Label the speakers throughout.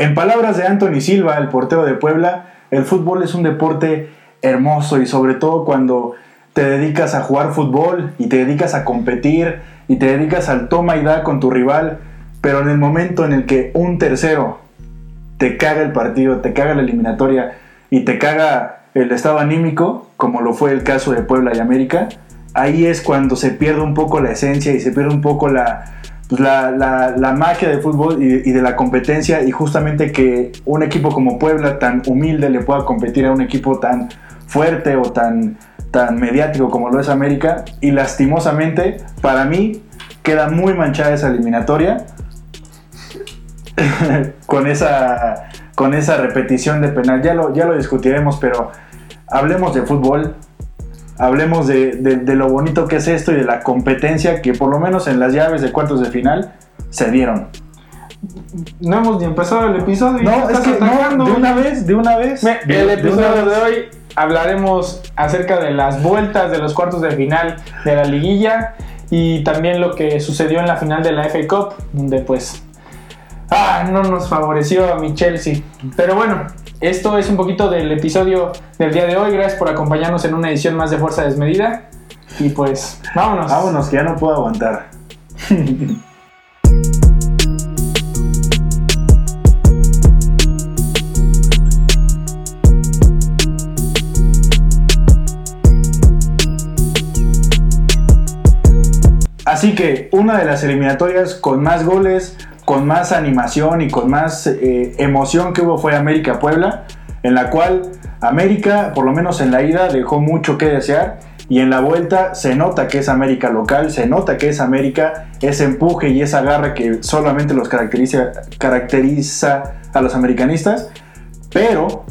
Speaker 1: En palabras de Anthony Silva, el portero de Puebla, el fútbol es un deporte hermoso y sobre todo cuando te dedicas a jugar fútbol y te dedicas a competir y te dedicas al toma y da con tu rival, pero en el momento en el que un tercero te caga el partido, te caga la eliminatoria y te caga el estado anímico, como lo fue el caso de Puebla y América, ahí es cuando se pierde un poco la esencia y se pierde un poco la, pues, la, la, la magia del fútbol y, y de la competencia y justamente que un equipo como Puebla tan humilde le pueda competir a un equipo tan fuerte o tan, tan mediático como lo es América. Y lastimosamente para mí queda muy manchada esa eliminatoria con esa con esa repetición de penal. Ya lo, ya lo discutiremos pero hablemos de fútbol hablemos de, de- de lo bonito que es esto y de la competencia que por lo menos en las llaves de cuartos de final se dieron
Speaker 2: No hemos ni empezado el episodio.
Speaker 1: no es
Speaker 2: estás
Speaker 1: que no, de una vez de una vez
Speaker 2: Me-
Speaker 1: de-
Speaker 2: El
Speaker 1: de
Speaker 2: episodio
Speaker 1: vez.
Speaker 2: de hoy hablaremos acerca de las vueltas de los cuartos de final de la liguilla y también lo que sucedió en la final de la FA Cup, donde pues ah, no nos favoreció a mi Chelsea. Pero bueno, esto es un poquito del episodio del día de hoy. Gracias por acompañarnos en una edición más de Fuerza Desmedida. Y pues, vámonos.
Speaker 1: vámonos que ya no puedo aguantar Así que una de las eliminatorias con más goles, con más animación y con más eh, emoción que hubo fue América Puebla, en la cual América, por lo menos en la ida, dejó mucho que desear y en la vuelta se nota que es América local, se nota que es América, ese empuje y esa garra que solamente los caracteriza, caracteriza a los americanistas, pero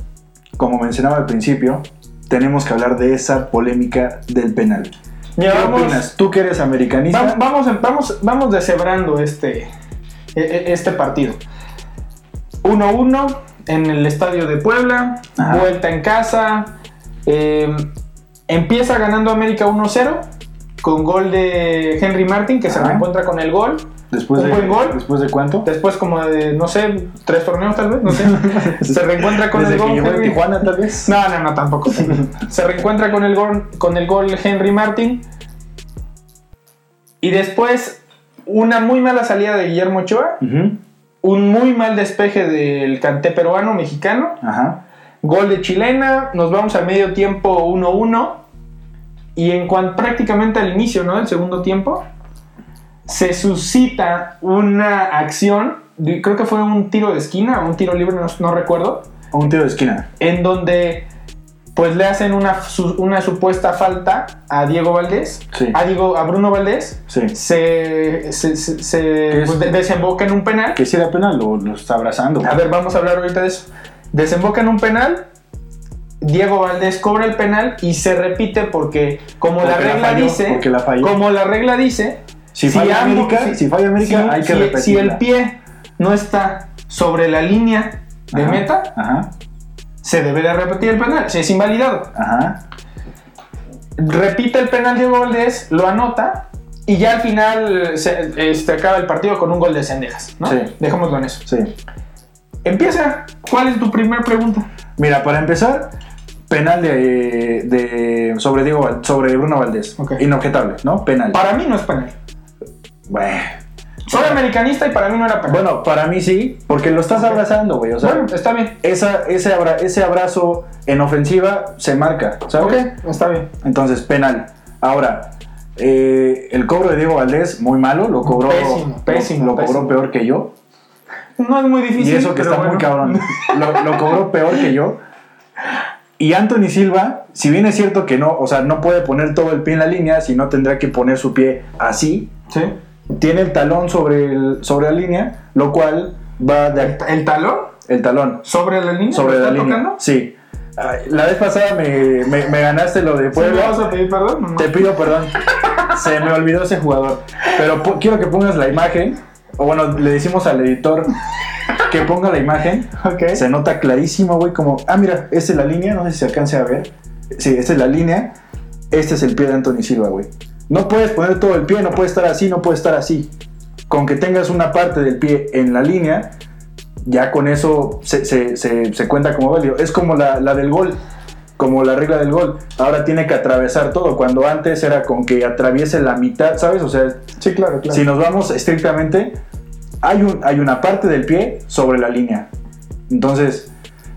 Speaker 1: como mencionaba al principio, tenemos que hablar de esa polémica del penal.
Speaker 2: Mira,
Speaker 1: ¿Qué
Speaker 2: vamos-
Speaker 1: opinas? ¿Tú que eres americanista?
Speaker 2: Va- Vamos, vamos, vamos deshebrando este, este partido. 1-1 en el estadio de Puebla,
Speaker 1: Ajá.
Speaker 2: vuelta en casa. eh, empieza ganando América 1-0 con gol de Henry Martin que se reencuentra con el gol.
Speaker 1: Después
Speaker 2: ¿Un
Speaker 1: de,
Speaker 2: buen gol?
Speaker 1: ¿Después de cuánto?
Speaker 2: Después como de, no sé, tres torneos tal vez, no sé. se reencuentra con
Speaker 1: Desde
Speaker 2: el
Speaker 1: que
Speaker 2: gol. Henry.
Speaker 1: Tijuana, tal vez.
Speaker 2: No, no, no, tampoco. Se reencuentra con el gol, con el gol Henry Martin. Y después, una muy mala salida de Guillermo Ochoa. Un muy mal despeje del canté peruano mexicano.
Speaker 1: Ajá.
Speaker 2: Gol de chilena. Nos vamos al medio tiempo 1-1. Y en cuanto prácticamente al inicio ¿no? del segundo tiempo, se suscita una acción. Creo que fue un tiro de esquina, un tiro libre, no, no recuerdo
Speaker 1: Un tiro de esquina.
Speaker 2: en donde pues le hacen una, su- una supuesta falta a Diego Valdés,
Speaker 1: Sí.
Speaker 2: a, Diego, a Bruno Valdés,
Speaker 1: Sí.
Speaker 2: se, se, se- se, pues, de- desemboca en un penal.
Speaker 1: Que si era penal, lo, lo está abrazando.
Speaker 2: A ver, vamos a hablar ahorita de eso. Desemboca en un penal, Diego Valdés cobra el penal y se repite porque como la
Speaker 1: Porque la
Speaker 2: regla
Speaker 1: falló,
Speaker 2: dice,
Speaker 1: la
Speaker 2: como la regla dice,
Speaker 1: Si falla
Speaker 2: ambos-
Speaker 1: América, si falla América, hay que
Speaker 2: si-
Speaker 1: repetirla.
Speaker 2: si el pie no está sobre la línea de
Speaker 1: Ajá,
Speaker 2: meta,
Speaker 1: Ajá.
Speaker 2: Se debe de repetir el penal, si es invalidado.
Speaker 1: Ajá.
Speaker 2: repite el penal Diego Valdés, lo anota y ya al final se, este, acaba el partido con un gol de Cendejas, ¿no?
Speaker 1: Sí.
Speaker 2: Dejémoslo en eso.
Speaker 1: Sí.
Speaker 2: Empieza. ¿Cuál es tu primera pregunta?
Speaker 1: Mira, para empezar, penal de, de sobre Diego sobre Bruno Valdés.
Speaker 2: Ok.
Speaker 1: Inobjetable, ¿no? Penal.
Speaker 2: Para mí no es penal.
Speaker 1: Bueno.
Speaker 2: Soy americanista y para mí no era penal.
Speaker 1: Bueno, para mí sí, porque lo estás abrazando, güey. O sea,
Speaker 2: Bueno, está bien.
Speaker 1: esa, ese, abra- ese abrazo en ofensiva se marca, ¿sabes?
Speaker 2: Ok, está bien.
Speaker 1: Entonces, penal. Ahora, eh, el cobro de Diego Valdés, muy malo, lo cobró,
Speaker 2: Pésimo, pésimo,
Speaker 1: lo, lo cobró peor que yo.
Speaker 2: No es muy difícil.
Speaker 1: Y eso que está muy cabrón. Lo, lo cobró peor que yo. Y Anthony Silva, si bien es cierto que no, o sea, no puede poner todo el pie en la línea, sino tendrá que poner su pie así,
Speaker 2: Sí.
Speaker 1: Tiene el talón sobre, el, sobre la línea, lo cual va de
Speaker 2: ¿El talón?
Speaker 1: el talón
Speaker 2: ¿Sobre la línea?
Speaker 1: sobre
Speaker 2: ¿Lo
Speaker 1: la línea.
Speaker 2: tocando?
Speaker 1: Sí. La vez pasada me, me- me ganaste lo de
Speaker 2: ¿Sí ¿Me
Speaker 1: Puebla.
Speaker 2: vas a pedir perdón? no?
Speaker 1: Te pido perdón. Se me olvidó ese jugador. Pero quiero que pongas la imagen. O bueno, le decimos al editor que ponga la imagen.
Speaker 2: Ok.
Speaker 1: Se nota clarísimo, güey, como, ah, mira, esta es la línea, no sé si se alcance a ver. Sí, esta es la línea. Este es el pie de Anthony Silva, güey. No puedes poner todo el pie, no puede estar así, no puede estar así. Con que tengas una parte del pie en la línea, ya con eso se, se- se- se cuenta como válido. Es como la, la del gol, como la regla del gol. Ahora tiene que atravesar todo, cuando antes era con que atraviese la mitad, ¿sabes? O sea,
Speaker 2: Sí, claro, claro.
Speaker 1: si nos vamos estrictamente, hay, un, hay una parte del pie sobre la línea. Entonces,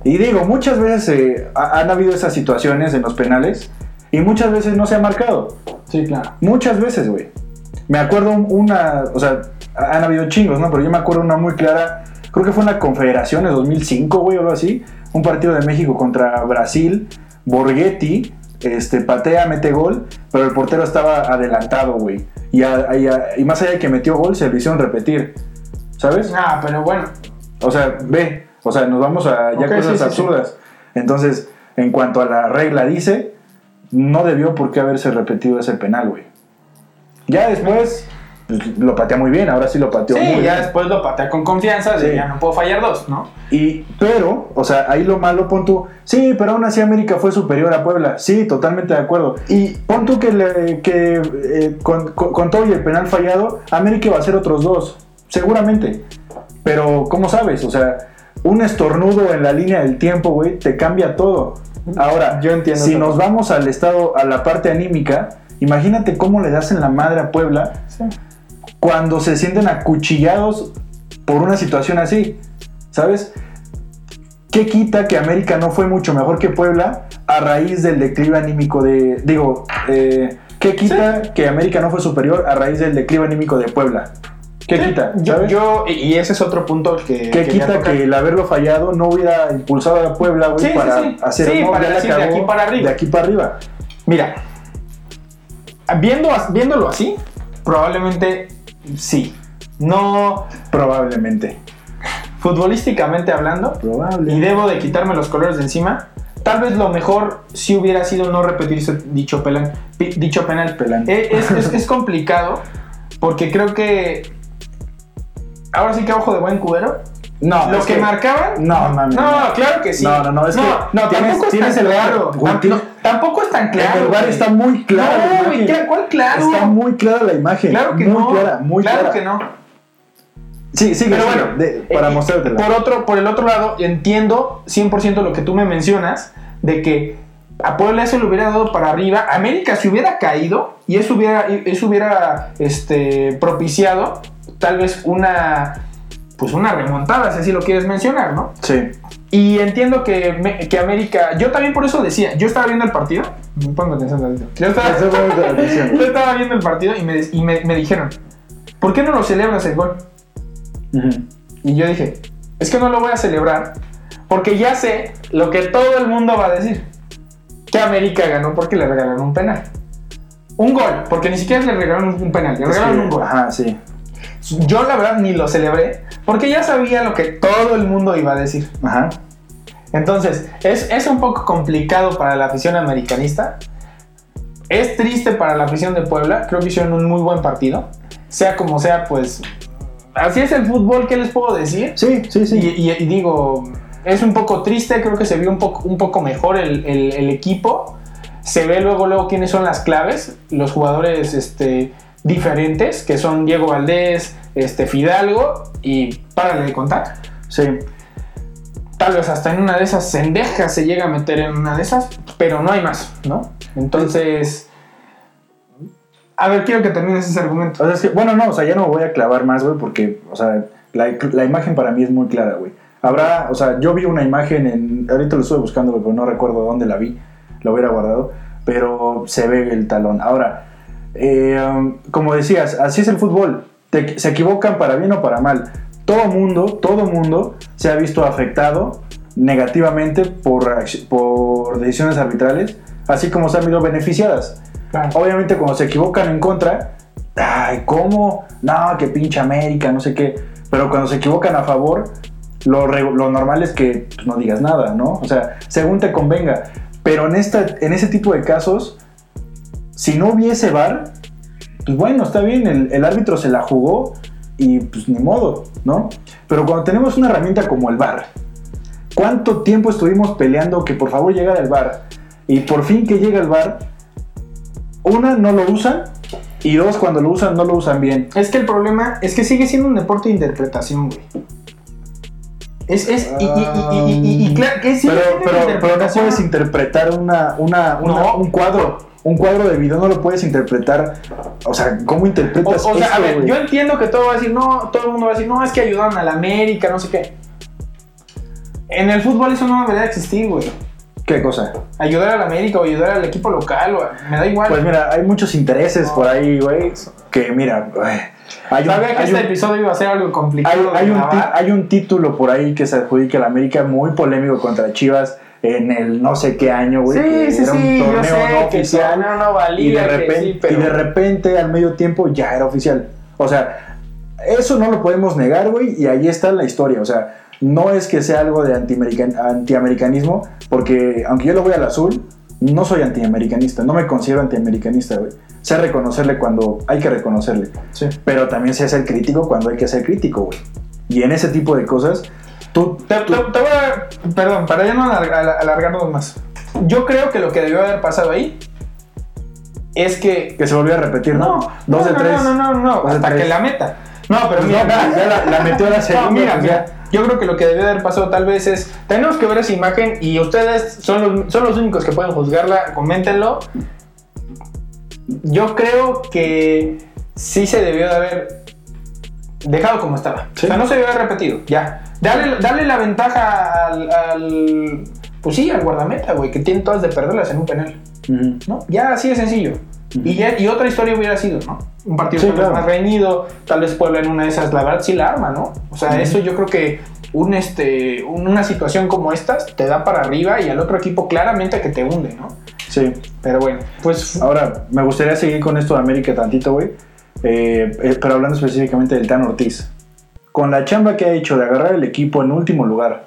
Speaker 1: y digo, muchas veces eh, ha- han habido esas situaciones en los penales y muchas veces no se ha marcado.
Speaker 2: Sí, claro.
Speaker 1: Muchas veces, güey. Me acuerdo un- una, o sea, han habido chingos, ¿no? Pero yo me acuerdo una muy clara, creo que fue en la Confederaciones 2005, güey, o algo así. Un partido de México contra Brasil. Borghetti, este, patea, mete gol, pero el portero estaba adelantado, güey. Y, a- y a- y más allá de que metió gol, se lo hicieron repetir. ¿Sabes?
Speaker 2: Ah, pero bueno.
Speaker 1: O sea, ve, o sea, nos vamos a ya cosas
Speaker 2: sí, sí,
Speaker 1: absurdas. Entonces, en cuanto a la regla dice, no debió por qué haberse repetido ese penal, güey. Ya después pues, lo patea muy bien, ahora sí lo pateó
Speaker 2: Sí,
Speaker 1: muy
Speaker 2: ya
Speaker 1: bien.
Speaker 2: después lo patea con confianza, de
Speaker 1: Sí.
Speaker 2: ya no puedo fallar dos, ¿no?
Speaker 1: Y, pero, o sea, ahí lo malo, pon tú, sí, pero aún así América fue superior a Puebla. Sí, totalmente de acuerdo. Y pon tú que, le- que eh, con, con- con todo y el penal fallado, América va a ser otros dos, seguramente. Pero, ¿cómo sabes? O sea, un estornudo en la línea del tiempo, güey, te cambia todo. Ahora,
Speaker 2: Yo entiendo
Speaker 1: si nos vamos al estado, a la parte anímica, imagínate cómo le das en la madre a Puebla
Speaker 2: Sí.
Speaker 1: cuando se sienten acuchillados por una situación así, ¿sabes? ¿Qué quita que América no fue mucho mejor que Puebla a raíz del declive anímico de... Digo, eh, ¿qué quita que América no fue superior a raíz del declive anímico de Puebla? ¿Qué
Speaker 2: Sí,
Speaker 1: quita?
Speaker 2: Yo,
Speaker 1: ¿sabes?
Speaker 2: yo- y y ese es otro punto que.
Speaker 1: ¿Qué quita que el haberlo fallado no hubiera impulsado a Puebla, güey,
Speaker 2: Sí, sí,
Speaker 1: para
Speaker 2: sí.
Speaker 1: hacer
Speaker 2: Sí,
Speaker 1: no,
Speaker 2: para decir de aquí para arriba.
Speaker 1: De aquí para arriba.
Speaker 2: Mira, viendo, viéndolo así, probablemente sí. No
Speaker 1: Probablemente.
Speaker 2: futbolísticamente hablando,
Speaker 1: Probable.
Speaker 2: y debo de quitarme los colores de encima. Tal vez lo mejor si hubiera sido no repetirse dicho, pelan- dicho penal. Eh, Es, es- es complicado porque creo que ahora sí que ojo de buen cubero.
Speaker 1: No,
Speaker 2: Lo que, marcaban.
Speaker 1: No, mames.
Speaker 2: No, claro que sí.
Speaker 1: No, no, no, es que
Speaker 2: no,
Speaker 1: tienes-
Speaker 2: tampoco es
Speaker 1: tienes el
Speaker 2: claro.
Speaker 1: güey,
Speaker 2: no, tampoco es tan claro.
Speaker 1: el
Speaker 2: güey.
Speaker 1: está muy clara la
Speaker 2: No, güey,
Speaker 1: imagen.
Speaker 2: ¿qué- ¿cuál claro?
Speaker 1: Está muy clara la imagen.
Speaker 2: Claro que
Speaker 1: muy
Speaker 2: no.
Speaker 1: clara, muy
Speaker 2: claro
Speaker 1: clara.
Speaker 2: que no.
Speaker 1: Sí, sí,
Speaker 2: Pero bueno,
Speaker 1: de- para
Speaker 2: eh,
Speaker 1: mostrártela.
Speaker 2: Por otro, por el otro lado, entiendo 100% lo que tú me mencionas de que a Puebla eso le hubiera dado para arriba, América se hubiera caído y eso hubiera, eso hubiera este, propiciado tal vez una, pues una remontada, si así lo quieres mencionar, ¿no?
Speaker 1: Sí.
Speaker 2: Y entiendo que, me- que América, yo también por eso decía, yo estaba viendo el partido, ponme atención tantito. Yo estaba, yo estaba viendo el partido y, me, y me, me dijeron, ¿por qué no lo celebras el gol? Y yo dije, es que no lo voy a celebrar porque ya sé lo que todo el mundo va a decir. Que América ganó porque le regalaron un penal. Un gol, porque ni siquiera le regalaron un penal, le regalaron un gol.
Speaker 1: Ajá, sí.
Speaker 2: Yo la verdad ni lo celebré porque ya sabía lo que todo el mundo iba a decir.
Speaker 1: Ajá.
Speaker 2: Entonces, es, es un poco complicado para la afición americanista. Es triste para la afición de Puebla. Creo que hicieron un muy buen partido. Sea como sea, pues así es el fútbol. ¿Qué les puedo decir?
Speaker 1: Sí, sí, sí.
Speaker 2: Y, y- y digo, es un poco triste, creo que se vio un poco, un poco mejor el, el- el equipo. Se ve luego, luego quiénes son las claves, los jugadores este, diferentes, que son Diego Valdés, este, Fidalgo y párale de contar.
Speaker 1: Sí.
Speaker 2: Tal vez hasta en una de esas cendejas se llega a meter en una de esas, pero no hay más, ¿no? Entonces, a ver, quiero que termines ese argumento.
Speaker 1: O sea, bueno, no, o sea, ya no voy a clavar más, güey, porque, o sea, la, la imagen para mí es muy clara, güey. Habrá, o sea, yo vi una imagen en. Ahorita lo estuve buscando, güey, pero no recuerdo dónde la vi. La hubiera guardado. Pero se ve el talón. Ahora, eh, um, como decías, así es el fútbol. Te- se equivocan para bien o para mal. Todo mundo, todo mundo se ha visto afectado negativamente por, decisiones arbitrales, así como se han visto beneficiadas.
Speaker 2: Claro.
Speaker 1: Obviamente cuando se equivocan en contra, ay, ¿cómo? No, que pinche América, no sé qué. Pero cuando se equivocan a favor, lo normal es que pues, no digas nada, ¿no? O sea, según te convenga. Pero en, esta, en ese tipo de casos, si no hubiese VAR, pues bueno, está bien, el, árbitro se la jugó y pues ni modo, ¿no? Pero cuando tenemos una herramienta como el VAR, ¿cuánto tiempo estuvimos peleando que por favor llegara el VAR? Y por fin que llega el VAR, una, no lo usan, y dos, cuando lo usan, no lo usan bien.
Speaker 2: Es que el problema es que sigue siendo un deporte de interpretación, güey. Es, es, y, y, y, y, y, y claro, que sí,
Speaker 1: pero, pero, pero no puedes interpretar una, una, una-
Speaker 2: No.
Speaker 1: un cuadro. Un cuadro de video no lo puedes interpretar. O sea, ¿cómo
Speaker 2: O,
Speaker 1: interpretas
Speaker 2: o sea, a ver,
Speaker 1: güey?
Speaker 2: yo entiendo que todo va a decir, no, todo el mundo va a decir, no, es que ayudaron a la América, no sé qué. En el fútbol eso no debería existir, güey.
Speaker 1: ¿Qué cosa?
Speaker 2: Ayudar a la América o ayudar al equipo local, o a- me da igual.
Speaker 1: Pues mira, hay muchos intereses por ahí, güey. Que mira, güey, hay un,
Speaker 2: Sabía que
Speaker 1: hay
Speaker 2: este
Speaker 1: un-
Speaker 2: episodio iba a ser algo complicado.
Speaker 1: hay un hay título por ahí que se adjudica a la América muy polémico contra Chivas en el no sé qué año, güey.
Speaker 2: Sí, sí,
Speaker 1: era un
Speaker 2: sí, yo
Speaker 1: torneo
Speaker 2: sé
Speaker 1: no
Speaker 2: que
Speaker 1: oficial.
Speaker 2: torneo no valía,
Speaker 1: y de repente,
Speaker 2: sí, pero-
Speaker 1: y de repente al medio tiempo ya era oficial. O sea, eso no lo podemos negar, güey, y ahí está la historia. O sea, no es que sea algo de antiamerican- antiamericanismo, porque aunque yo lo voy al azul, no soy antiamericanista, no me considero antiamericanista, güey. Sé reconocerle cuando hay que reconocerle,
Speaker 2: Sí.
Speaker 1: pero también sé ser crítico cuando hay que ser crítico, güey. Y en ese tipo de cosas, tú...
Speaker 2: Te,
Speaker 1: tú-
Speaker 2: te- te voy a. Perdón, para ya no alarg- al- alargarnos más. Yo creo que lo que debió haber pasado ahí es que.
Speaker 1: que se volvió a repetir, ¿no?
Speaker 2: No,
Speaker 1: Dos
Speaker 2: no,
Speaker 1: de
Speaker 2: no,
Speaker 1: tres.
Speaker 2: no, no, no,
Speaker 1: de
Speaker 2: hasta que la meta. No, pero mira,
Speaker 1: ya la- la metió a la segunda,
Speaker 2: No, mira,
Speaker 1: pues
Speaker 2: mira, yo creo que lo que debió de haber pasado tal vez es, tenemos que ver esa imagen y ustedes son los, son los únicos que pueden juzgarla, coméntenlo. Yo creo que sí se debió de haber dejado como estaba.
Speaker 1: Sí.
Speaker 2: O sea, no se debió haber repetido, ya. Dale, dale la ventaja al, al- pues sí, al guardameta, güey, que tiene todas de perderlas en un penal.
Speaker 1: Ujú.
Speaker 2: ¿no? Ya así de sencillo. Y, ya- y otra historia hubiera sido, ¿no? Un partido
Speaker 1: Sí,
Speaker 2: tal vez
Speaker 1: claro.
Speaker 2: más reñido, tal vez Puebla en una de esas, la verdad sí la arma, ¿no? O sea, eso yo creo que un, este, un- una situación como estas te da para arriba y al otro equipo claramente que te hunde, ¿no?
Speaker 1: Sí.
Speaker 2: Pero bueno, pues
Speaker 1: Ahora, me gustaría seguir con esto de América tantito, güey. Eh, eh, pero hablando específicamente del Tan Ortiz. Con la chamba que ha hecho de agarrar el equipo en último lugar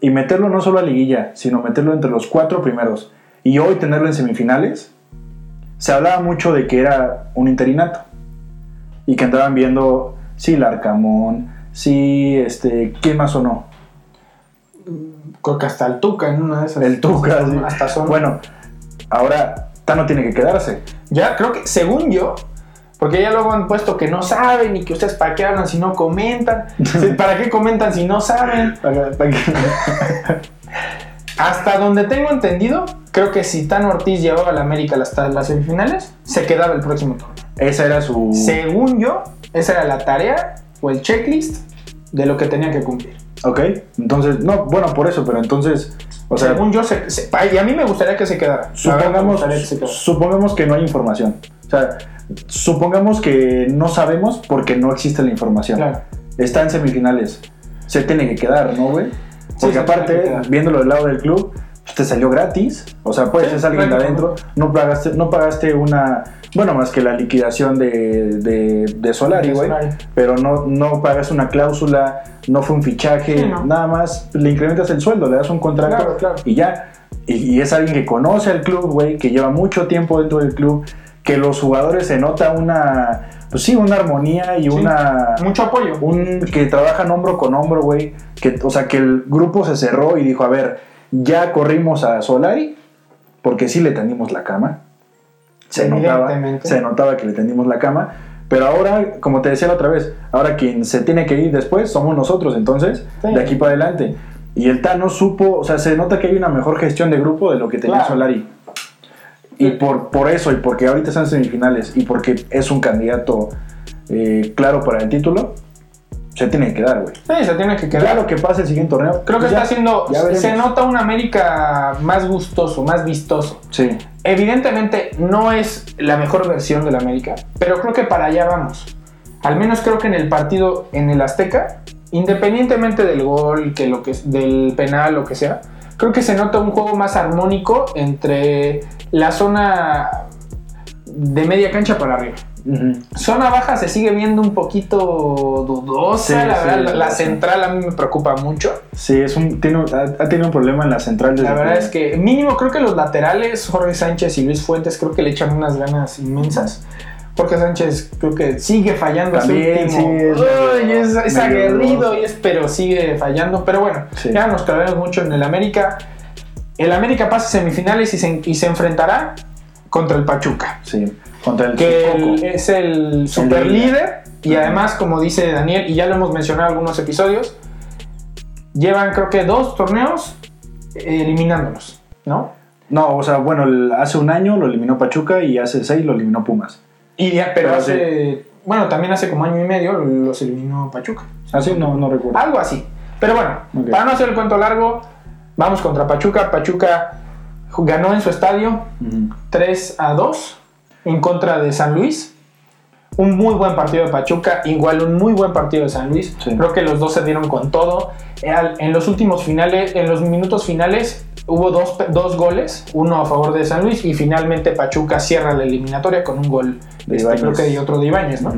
Speaker 1: y meterlo no solo a liguilla, sino meterlo entre los cuatro primeros y hoy tenerlo en semifinales, se hablaba mucho de que era un interinato y que andaban viendo si Larcamón, si este, ¿quién más o no?
Speaker 2: creo que hasta el Tuca en una de esas.
Speaker 1: El Tuca. sí.
Speaker 2: Hasta son.
Speaker 1: Bueno, ahora Tano tiene que quedarse.
Speaker 2: Ya creo que, según yo, porque ya luego han puesto que no saben y que ustedes para qué hablan si no comentan. ¿Para qué comentan si no saben?
Speaker 1: Para-
Speaker 2: Hasta donde tengo entendido, creo que si Tan Ortiz llevaba a la América hasta las semifinales, se quedaba el próximo torneo.
Speaker 1: Esa era su.
Speaker 2: Según yo, esa era la tarea o el checklist de lo que tenía que cumplir.
Speaker 1: Ok, entonces, no, bueno, por eso, pero entonces, o sea,
Speaker 2: Según yo, se, se- y a mí me gustaría que se quedara.
Speaker 1: Supongamos,
Speaker 2: que se quedara.
Speaker 1: supongamos que no hay información. O sea, supongamos que no sabemos porque no existe la información.
Speaker 2: Claro.
Speaker 1: Está en semifinales. Se tiene que quedar, ¿no, güey? Porque aparte, viéndolo del lado del club, pues, te salió gratis. O sea, puedes ser alguien de adentro. No pagaste, no pagaste una. Bueno, más que la liquidación de, de, de Solari, güey. Pero no, no pagas una cláusula, no fue un fichaje,
Speaker 2: Sí, no.
Speaker 1: nada más le incrementas el sueldo, le das un contrato
Speaker 2: Claro, claro.
Speaker 1: y ya. Y, y es alguien que conoce al club, güey, que lleva mucho tiempo dentro del club, que los jugadores se nota una, pues sí, una armonía y
Speaker 2: Sí.
Speaker 1: una...
Speaker 2: Mucho apoyo.
Speaker 1: Un, que trabajan hombro con hombro, güey. Que, o sea, que el grupo se cerró y dijo, a ver, ya corrimos a Solari, porque sí le tendimos la cama. Se notaba, se notaba que le tendimos la cama. Pero ahora, como te decía la otra vez, ahora quien se tiene que ir después somos nosotros, entonces,
Speaker 2: Sí.
Speaker 1: de aquí para adelante. Y el Tano supo, o sea, se nota que hay una mejor gestión de grupo de lo que tenía
Speaker 2: Claro.
Speaker 1: Solari. Y por, por eso, y porque ahorita están en semifinales, y porque es un candidato eh, claro para el título, se tiene que quedar, güey.
Speaker 2: Sí, se tiene que
Speaker 1: Ya
Speaker 2: quedar.
Speaker 1: lo que pase el siguiente torneo.
Speaker 2: Creo que
Speaker 1: ya-
Speaker 2: está haciendo.
Speaker 1: ya.
Speaker 2: Se nota un América más gustoso, más vistoso.
Speaker 1: Sí,
Speaker 2: Evidentemente no es la mejor versión del América, pero creo que para allá vamos. Al menos creo que en el partido en el Azteca, independientemente del gol, que lo que del penal, lo que sea, creo que se nota un juego más armónico entre la zona de media cancha para arriba. Zona baja se sigue viendo un poquito dudosa,
Speaker 1: Sí,
Speaker 2: la
Speaker 1: sí,
Speaker 2: verdad, la, central a mí me preocupa mucho.
Speaker 1: sí es un, tiene, ha, ha tenido un problema en la central. desde
Speaker 2: La verdad es que mínimo creo que los laterales, Jorge Sánchez y Luis Fuentes, creo que le echan unas ganas inmensas. Jorge Sánchez creo que sigue fallando
Speaker 1: También,
Speaker 2: último.
Speaker 1: sí, es
Speaker 2: Uy, es, aguerrido, y es, pero sigue fallando. Pero bueno,
Speaker 1: Sí.
Speaker 2: ya nos clavamos mucho en el América. El América pasa a semifinales y se, y se enfrentará contra el Pachuca,
Speaker 1: Sí, contra el
Speaker 2: que el- es el super líder. Y
Speaker 1: Ajá.
Speaker 2: además, como dice Daniel, y ya lo hemos mencionado en algunos episodios, llevan creo que dos torneos eh, eliminándolos, ¿no?
Speaker 1: No, o sea, bueno, el- hace un año lo eliminó Pachuca y hace seis lo eliminó Pumas.
Speaker 2: Y ya, pero,
Speaker 1: Pero
Speaker 2: hace, bueno, también hace como año y medio los eliminó Pachuca.
Speaker 1: Así no, no recuerdo.
Speaker 2: Algo así. Pero bueno, para no hacer el cuento largo, vamos contra Pachuca. Pachuca ganó en su estadio
Speaker 1: Ujú.
Speaker 2: 3 a 2 en contra de San Luis. Un muy buen partido de Pachuca, igual un muy buen partido de San Luis.
Speaker 1: Sí.
Speaker 2: Creo que los dos se dieron con todo. En los últimos finales, en los minutos finales, hubo dos, dos goles, uno a favor de San Luis y finalmente Pachuca cierra la eliminatoria con un gol,
Speaker 1: De
Speaker 2: este, creo que de otro de Ibáñez, ¿no?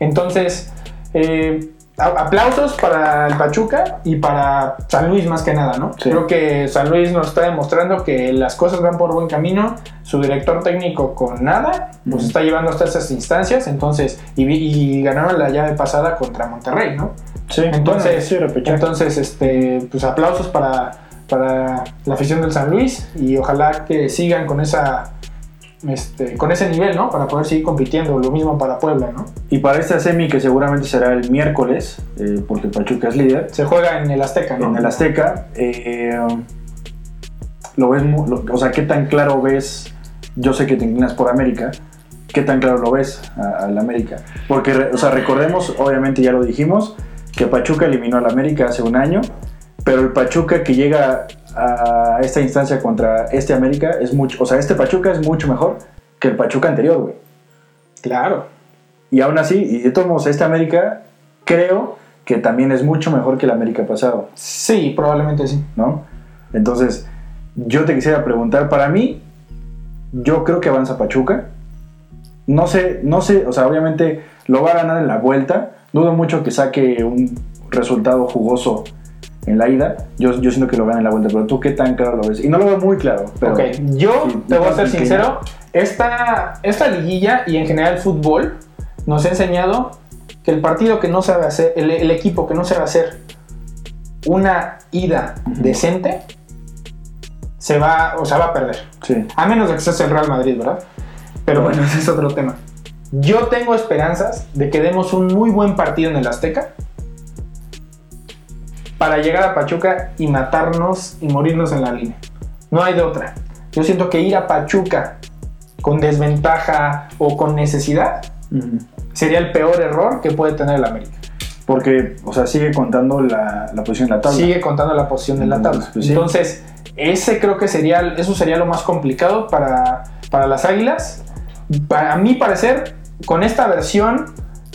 Speaker 2: Entonces, eh, aplausos para el Pachuca y para San Luis más que nada, ¿no?
Speaker 1: Sí.
Speaker 2: Creo que San Luis nos está demostrando que las cosas van por buen camino. Su director técnico con nada nos
Speaker 1: Ujú.
Speaker 2: está llevando hasta esas instancias. Entonces, y, ganaron la llave pasada contra Monterrey, ¿no?
Speaker 1: Sí,
Speaker 2: Entonces,
Speaker 1: bueno, sí,
Speaker 2: entonces este, pues aplausos para, para la afición del San Luis y ojalá que sigan con esa este, con ese nivel, ¿no? Para poder seguir compitiendo. Lo mismo para Puebla, ¿no?
Speaker 1: Y para esta semi, que seguramente será el miércoles, eh, porque Pachuca es líder,
Speaker 2: Se juega en el Azteca, ¿no?
Speaker 1: en el Azteca, eh, lo ves, lo- o sea, ¿qué tan claro ves? Yo sé que te inclinas por América, ¿qué tan claro lo ves al América? Porque, o sea, recordemos, obviamente ya lo dijimos, que Pachuca eliminó al América hace un año, pero el Pachuca que llega a esta instancia contra este América es mucho, o sea, este Pachuca es mucho mejor que el Pachuca anterior, güey.
Speaker 2: Claro.
Speaker 1: Y aún así, y de todos modos, este América creo que también es mucho mejor que el América pasado,
Speaker 2: Sí, probablemente sí.
Speaker 1: ¿no? Entonces, yo te quisiera preguntar, para mí, yo creo que avanza Pachuca. No sé, no sé, o sea, obviamente lo va a ganar en la vuelta. Dudo mucho que saque un resultado jugoso en la ida. Yo, yo siento que lo gana en la vuelta, pero tú qué tan claro lo ves. Y no lo veo muy claro, pero...
Speaker 2: ok, yo
Speaker 1: sí,
Speaker 2: te voy a ser sincero. Esta, esta liguilla y en general el fútbol nos ha enseñado que el partido que no sabe hacer, el, el equipo que no sabe hacer una ida decente, se va, o sea, va a perder.
Speaker 1: Sí.
Speaker 2: A menos de que seas el Real Madrid, ¿verdad? Pero bueno, ese es otro tema. Yo tengo esperanzas de que demos un muy buen partido en el Azteca para llegar a Pachuca y matarnos y morirnos en la línea. No hay de otra. Yo siento que ir a Pachuca con desventaja o con necesidad sería el peor error que puede tener el América.
Speaker 1: Porque, o sea, sigue contando la, la posición en la tabla.
Speaker 2: Sigue contando la posición de la tabla.
Speaker 1: Pues sí.
Speaker 2: Entonces, ese creo que sería, eso sería lo más complicado para, para las Águilas. Para mi parecer, con esta versión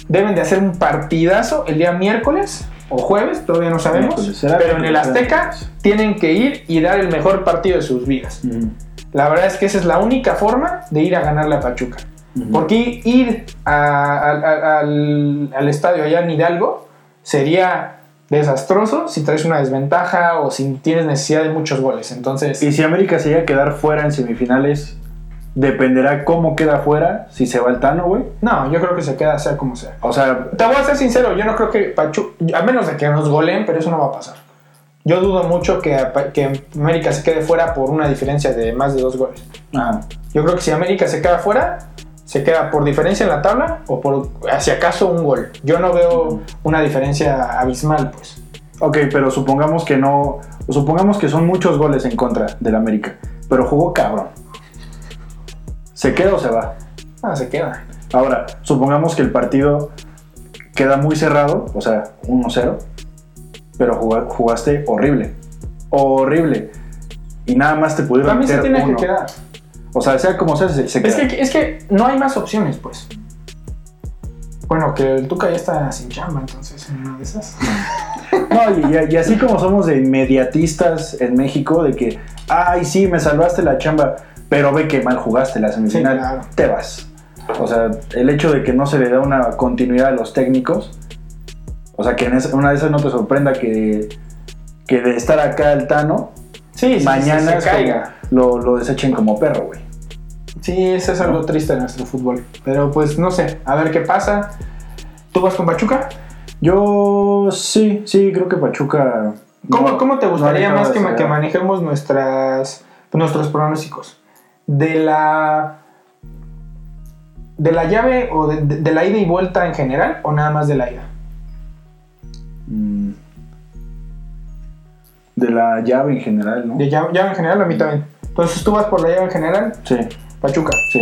Speaker 2: deben de hacer un partidazo el día miércoles o jueves, todavía no sabemos. Pero en el Azteca tienen que ir y dar el mejor partido de sus vidas. La verdad es que esa es la única forma de ir a ganarle a Pachuca. Porque ir a- a- a- al, al estadio allá en Hidalgo sería desastroso si traes una desventaja o si tienes necesidad de muchos goles. Entonces,
Speaker 1: Y si América se llega a quedar fuera en semifinales, dependerá cómo queda fuera, si se va el Tano, güey.
Speaker 2: no, yo creo que se queda sea como sea.
Speaker 1: O sea,
Speaker 2: Te voy a ser sincero, yo no creo que Pachuca, a menos de que nos goleen, pero eso no va a pasar. Yo dudo mucho que, que América se quede fuera por una diferencia de más de dos goles.
Speaker 1: ajá.
Speaker 2: Yo creo que si América se queda fuera, se queda por diferencia en la tabla o por, si acaso, un gol. Yo no veo una diferencia abismal, pues.
Speaker 1: ok, pero supongamos que no, supongamos que son muchos goles en contra del América, pero jugó cabrón. ¿Se queda o se va?
Speaker 2: Ah, se queda.
Speaker 1: Ahora, supongamos que el partido queda muy cerrado, o sea, 1-0, pero juga- jugaste horrible. Horrible. Y nada más te pudieron
Speaker 2: También se
Speaker 1: meter
Speaker 2: tiene
Speaker 1: uno.
Speaker 2: que quedar.
Speaker 1: O sea, sea como sea, se, se
Speaker 2: Es
Speaker 1: queda.
Speaker 2: que, es que no hay más opciones, pues. Bueno, que el Tuca ya está sin chamba, entonces, en una de esas.
Speaker 1: No, y, y- y así como somos de inmediatistas en México, de que, ay, sí, me salvaste la chamba, pero ve que mal jugaste la semifinal,
Speaker 2: Sí, claro.
Speaker 1: te vas. O sea, el hecho de que no se le da una continuidad a los técnicos, o sea, que en esa- una de esas no te sorprenda que, que de estar acá el Tano,
Speaker 2: Sí, sí,
Speaker 1: mañana
Speaker 2: se,
Speaker 1: como- lo, lo desechen como perro, güey.
Speaker 2: Sí, eso es algo triste de nuestro fútbol. Pero pues no sé, a ver qué pasa. ¿Tú vas con Pachuca?
Speaker 1: Yo sí, sí, creo que Pachuca...
Speaker 2: ¿Cómo,
Speaker 1: no-
Speaker 2: cómo te gustaría más que, que manejemos nuestras, nuestros pronósticos? ¿De la, ¿De la llave o de, de- de la ida y vuelta en general o nada más de la ida?
Speaker 1: Mm. De la llave en general, ¿no?
Speaker 2: De llave, llave en general, a mí también. Entonces tú vas por la llave en general,
Speaker 1: Sí,
Speaker 2: Pachuca.
Speaker 1: sí.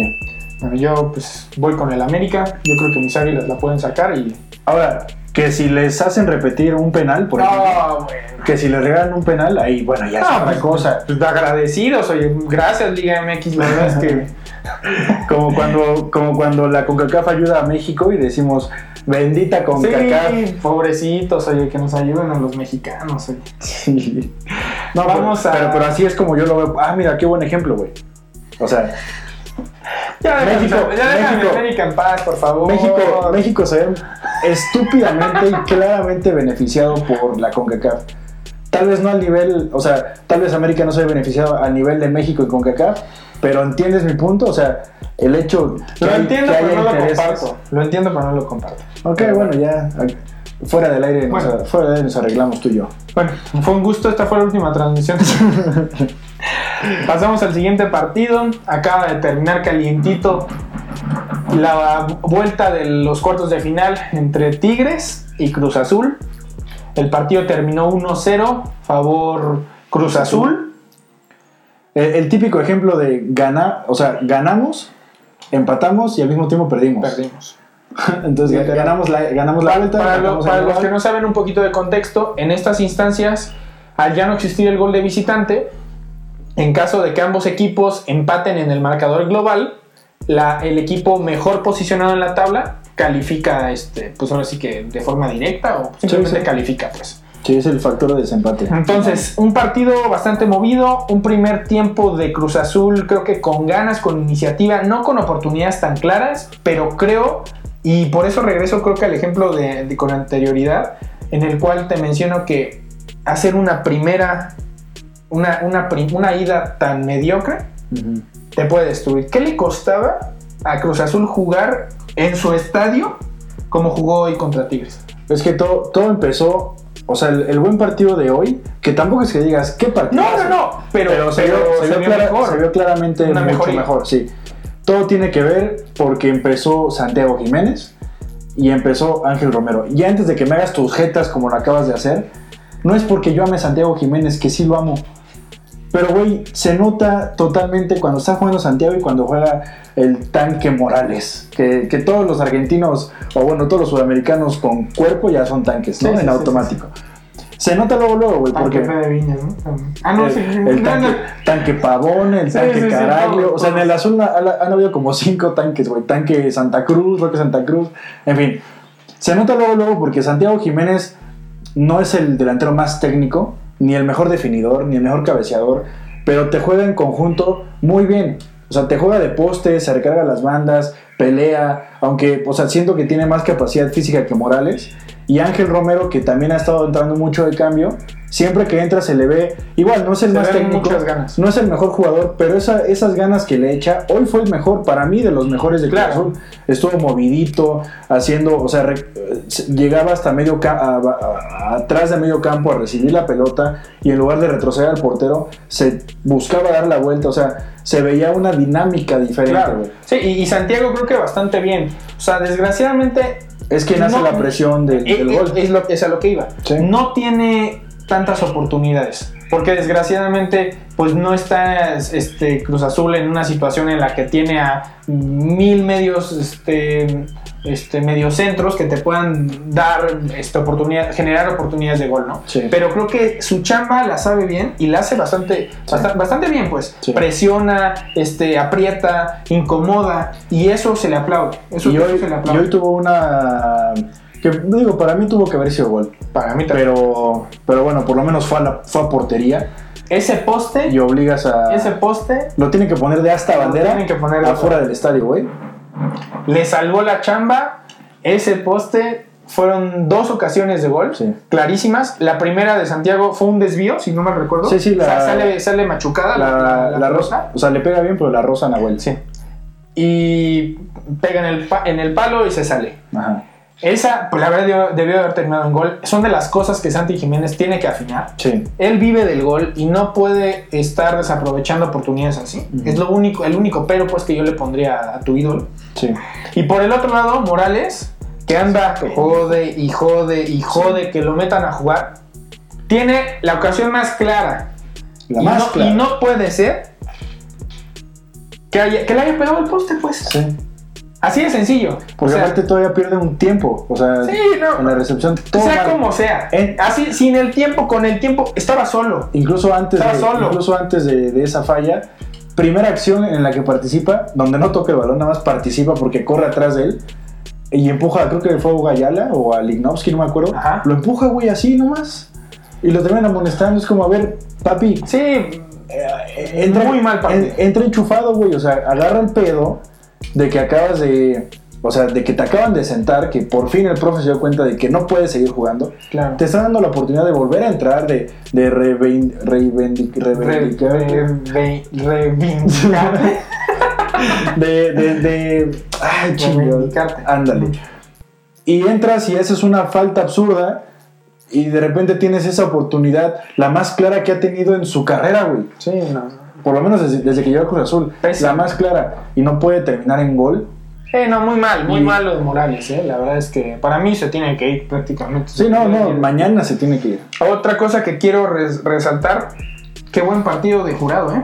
Speaker 2: Bueno, yo pues voy con el América. Yo creo que mis águilas la pueden sacar y.
Speaker 1: Ahora, que si les hacen repetir un penal, por ejemplo,
Speaker 2: No, bueno.
Speaker 1: que si les regalan un penal, ahí, bueno, ya es
Speaker 2: No,
Speaker 1: otra
Speaker 2: pues,
Speaker 1: cosa.
Speaker 2: pues, agradecidos, oye, gracias Liga MX, la verdad es que
Speaker 1: Como cuando, como cuando la CONCACAF ayuda a México y decimos, bendita CONCACAF.
Speaker 2: sí, pobrecitos, oye, que nos ayuden a los mexicanos, oye.
Speaker 1: Sí. No,
Speaker 2: Vamos a-
Speaker 1: pero, pero así es como yo lo veo. Ah, mira, qué buen ejemplo, güey. O sea,
Speaker 2: Ya déjame,
Speaker 1: México,
Speaker 2: ya déjame
Speaker 1: México.
Speaker 2: América en paz, por favor.
Speaker 1: México, México se ve estúpidamente y claramente beneficiado por la CONCACAF. Tal vez no al nivel, o sea, tal vez América no se ve beneficiado al nivel de México y CONCACAF, pero ¿entiendes mi punto? O sea, el hecho que,
Speaker 2: Lo
Speaker 1: hay-
Speaker 2: entiendo,
Speaker 1: que
Speaker 2: pero
Speaker 1: haya
Speaker 2: no lo comparto. Lo entiendo, pero no lo comparto.
Speaker 1: Ok, bueno, ya fuera del aire, nos, fuera del aire nos arreglamos tú y yo.
Speaker 2: Bueno, fue un gusto, esta fue la última transmisión. Pasamos al siguiente partido. Acaba de terminar calientito la vuelta de los cuartos de final entre Tigres y Cruz Azul. El partido terminó 1-0, favor Cruz Azul.
Speaker 1: El, el típico ejemplo de ganar, o sea, ganamos, empatamos y al mismo tiempo perdimos.
Speaker 2: Perdimos.
Speaker 1: Entonces
Speaker 2: Literal.
Speaker 1: ganamos la, ganamos la vuelta.
Speaker 2: Para, lo- los que no saben un poquito de contexto, en estas instancias, al ya no existir el gol de visitante, en caso de que ambos equipos empaten en el marcador global, la- el equipo mejor posicionado en la tabla califica, este, pues ahora sí que de forma directa o simplemente
Speaker 1: sí.
Speaker 2: califica, pues.
Speaker 1: Sí, es el factor de desempate.
Speaker 2: Entonces, un partido bastante movido, un primer tiempo de Cruz Azul, creo que con ganas, con iniciativa, no con oportunidades tan claras, pero creo, y por eso regreso creo que al ejemplo de, de con anterioridad, en el cual te menciono que hacer una primera, una, una, una ida tan mediocre, te puede destruir. ¿Qué le costaba a Cruz Azul jugar en su estadio como jugó hoy contra Tigres?
Speaker 1: Es que todo, todo empezó, o sea, el, el buen partido de hoy, que tampoco es que digas, ¿qué partido?
Speaker 2: No, no, no, pero,
Speaker 1: Pero, se, vio, se vio clara-
Speaker 2: mejor.
Speaker 1: se vio claramente
Speaker 2: Una
Speaker 1: mucho
Speaker 2: mejoría.
Speaker 1: mejor, sí. Todo tiene que ver porque empezó Santiago Jiménez y empezó Ángel Romero. Y antes de que me hagas tus jetas como lo acabas de hacer, no es porque yo ame a Santiago Jiménez, que sí lo amo. Pero, güey, se nota totalmente cuando está jugando Santiago y cuando juega el tanque Morales. Que, que todos los argentinos, o bueno, todos los sudamericanos con cuerpo ya son tanques, ¿no?
Speaker 2: Sí,
Speaker 1: en
Speaker 2: sí,
Speaker 1: automático. Se nota luego, luego, güey,
Speaker 2: Tanque
Speaker 1: porque...
Speaker 2: Fede Viñas, ¿no? Ah, no,
Speaker 1: el,
Speaker 2: sí.
Speaker 1: el tanque, tanque Pavón, el tanque
Speaker 2: sí, sí,
Speaker 1: Caraglio. o sea, en
Speaker 2: todos.
Speaker 1: el azul ha- ha- han habido como cinco tanques, güey. Tanque Santa Cruz, Roque Santa Cruz. En fin, se nota luego, luego, porque Santiago Jiménez no es el delantero más técnico, ni el mejor definidor, ni el mejor cabeceador, pero te juega en conjunto muy bien. O sea, te juega de poste, se recarga las bandas, pelea, aunque, o sea, siento que tiene más capacidad física que Morales. Y Ángel Romero, que también ha estado entrando mucho de cambio, siempre que entra se le ve, igual, no es el
Speaker 2: Se
Speaker 1: más técnico,
Speaker 2: ganas.
Speaker 1: no es el mejor jugador, pero esa- esas ganas que le echa, hoy fue el mejor, para mí, de los mejores de
Speaker 2: Claro.
Speaker 1: Azul. Estuvo movidito, haciendo, o sea, re- llegaba hasta medio ca- a- a- a- atrás de medio campo a recibir la pelota y en lugar de retroceder al portero, se buscaba dar la vuelta, o sea, se veía una dinámica diferente,
Speaker 2: Claro. Sí, y, y Santiago creo que bastante bien. O sea, desgraciadamente.
Speaker 1: Es quien hace la presión del,
Speaker 2: eh,
Speaker 1: del
Speaker 2: eh,
Speaker 1: gol.
Speaker 2: Es, lo, es a lo que iba.
Speaker 1: Sí.
Speaker 2: No tiene tantas oportunidades. Porque desgraciadamente, pues no está este, Cruz Azul en una situación en la que tiene a mil medios, este, este, mediocentros que te puedan dar este, oportunidad, generar oportunidades de gol, ¿no?
Speaker 1: Sí.
Speaker 2: Pero creo que su chamba la sabe bien y la hace bastante, basta- bastante bien, pues.
Speaker 1: Sí.
Speaker 2: Presiona, este, aprieta, incomoda y eso se le aplaude. Eso,
Speaker 1: y, hoy,
Speaker 2: se le
Speaker 1: y
Speaker 2: aplaude.
Speaker 1: hoy tuvo una... que digo, para mí tuvo que haber sido gol.
Speaker 2: Para mí también.
Speaker 1: Pero, pero bueno, por lo menos fue a, la, fue a portería
Speaker 2: ese poste,
Speaker 1: y obligas a...
Speaker 2: ese poste
Speaker 1: Lo tienen que poner de hasta
Speaker 2: Lo
Speaker 1: bandera
Speaker 2: tienen que poner
Speaker 1: afuera del estadio, güey.
Speaker 2: Le salvó la chamba. Ese poste fueron dos ocasiones de gol,
Speaker 1: Sí.
Speaker 2: clarísimas. La primera de Santiago fue un desvío, si no me recuerdo.
Speaker 1: Sí, sí, la-
Speaker 2: Sa- sale, sale machucada
Speaker 1: La,
Speaker 2: la, la- la
Speaker 1: la
Speaker 2: pelota.
Speaker 1: rosa. O sea, le pega bien, pero la rosa Nahuel.
Speaker 2: Sí. Y pega en el, en el palo y se sale.
Speaker 1: Ajá.
Speaker 2: Esa, pues la verdad, debió, haber terminado en gol. Son de las cosas que Santi Jiménez tiene que afinar.
Speaker 1: Sí.
Speaker 2: Él vive del gol y no puede estar desaprovechando oportunidades así. Es lo único, el único pero pues que yo le pondría a tu ídolo.
Speaker 1: Sí.
Speaker 2: Y por el otro lado, Morales, que anda jode y jode y jode que lo metan a jugar. tiene la ocasión más clara.
Speaker 1: La
Speaker 2: y,
Speaker 1: más
Speaker 2: no,
Speaker 1: clara.
Speaker 2: y no puede ser que, haya- que le haya pegado el poste, pues.
Speaker 1: Sí.
Speaker 2: Así de sencillo.
Speaker 1: Porque
Speaker 2: o sea,
Speaker 1: aparte todavía pierde un tiempo. O sea,
Speaker 2: Sí, no.
Speaker 1: en la recepción. Todo
Speaker 2: sea
Speaker 1: mal.
Speaker 2: como sea.
Speaker 1: En-
Speaker 2: Así, sin el tiempo, con el tiempo, estaba solo.
Speaker 1: Incluso antes,
Speaker 2: Estaba
Speaker 1: de,
Speaker 2: solo.
Speaker 1: incluso antes de, de esa falla, primera acción en la que participa, donde no toca el balón, nada más participa porque corre atrás de él y empuja, creo que fue a Gayala o a Lignovsky, no me acuerdo.
Speaker 2: Ajá.
Speaker 1: Lo empuja, güey, así nomás. Y lo terminan amonestando. Es como, a ver, papi,
Speaker 2: Sí,
Speaker 1: eh, entra,
Speaker 2: Muy mal partido.
Speaker 1: en- entra enchufado, güey. O sea, agarra el pedo de que acabas de. O sea, de que te acaban de sentar, que por fin el profe se dio cuenta de que no puedes seguir jugando.
Speaker 2: claro.
Speaker 1: Te está dando la oportunidad de volver a entrar, de, de reivindicar,
Speaker 2: re- re- reivindicar.
Speaker 1: de, de, de, ay. Ándale. Y entras y haces una falta absurda y de repente tienes esa oportunidad, la más clara que ha tenido en su carrera, güey.
Speaker 2: Sí, no.
Speaker 1: Por lo menos desde, desde que llegó a Cruz Azul.
Speaker 2: Pésimo.
Speaker 1: La más clara. Y no puede terminar en gol.
Speaker 2: Eh, no, muy mal, muy
Speaker 1: Y-
Speaker 2: mal lo de Morales, eh. La verdad es que para mí se tiene que ir prácticamente.
Speaker 1: Sí, no, no, mañana se tiene que ir.
Speaker 2: Otra cosa que quiero res- resaltar, qué buen partido de jurado, ¿eh?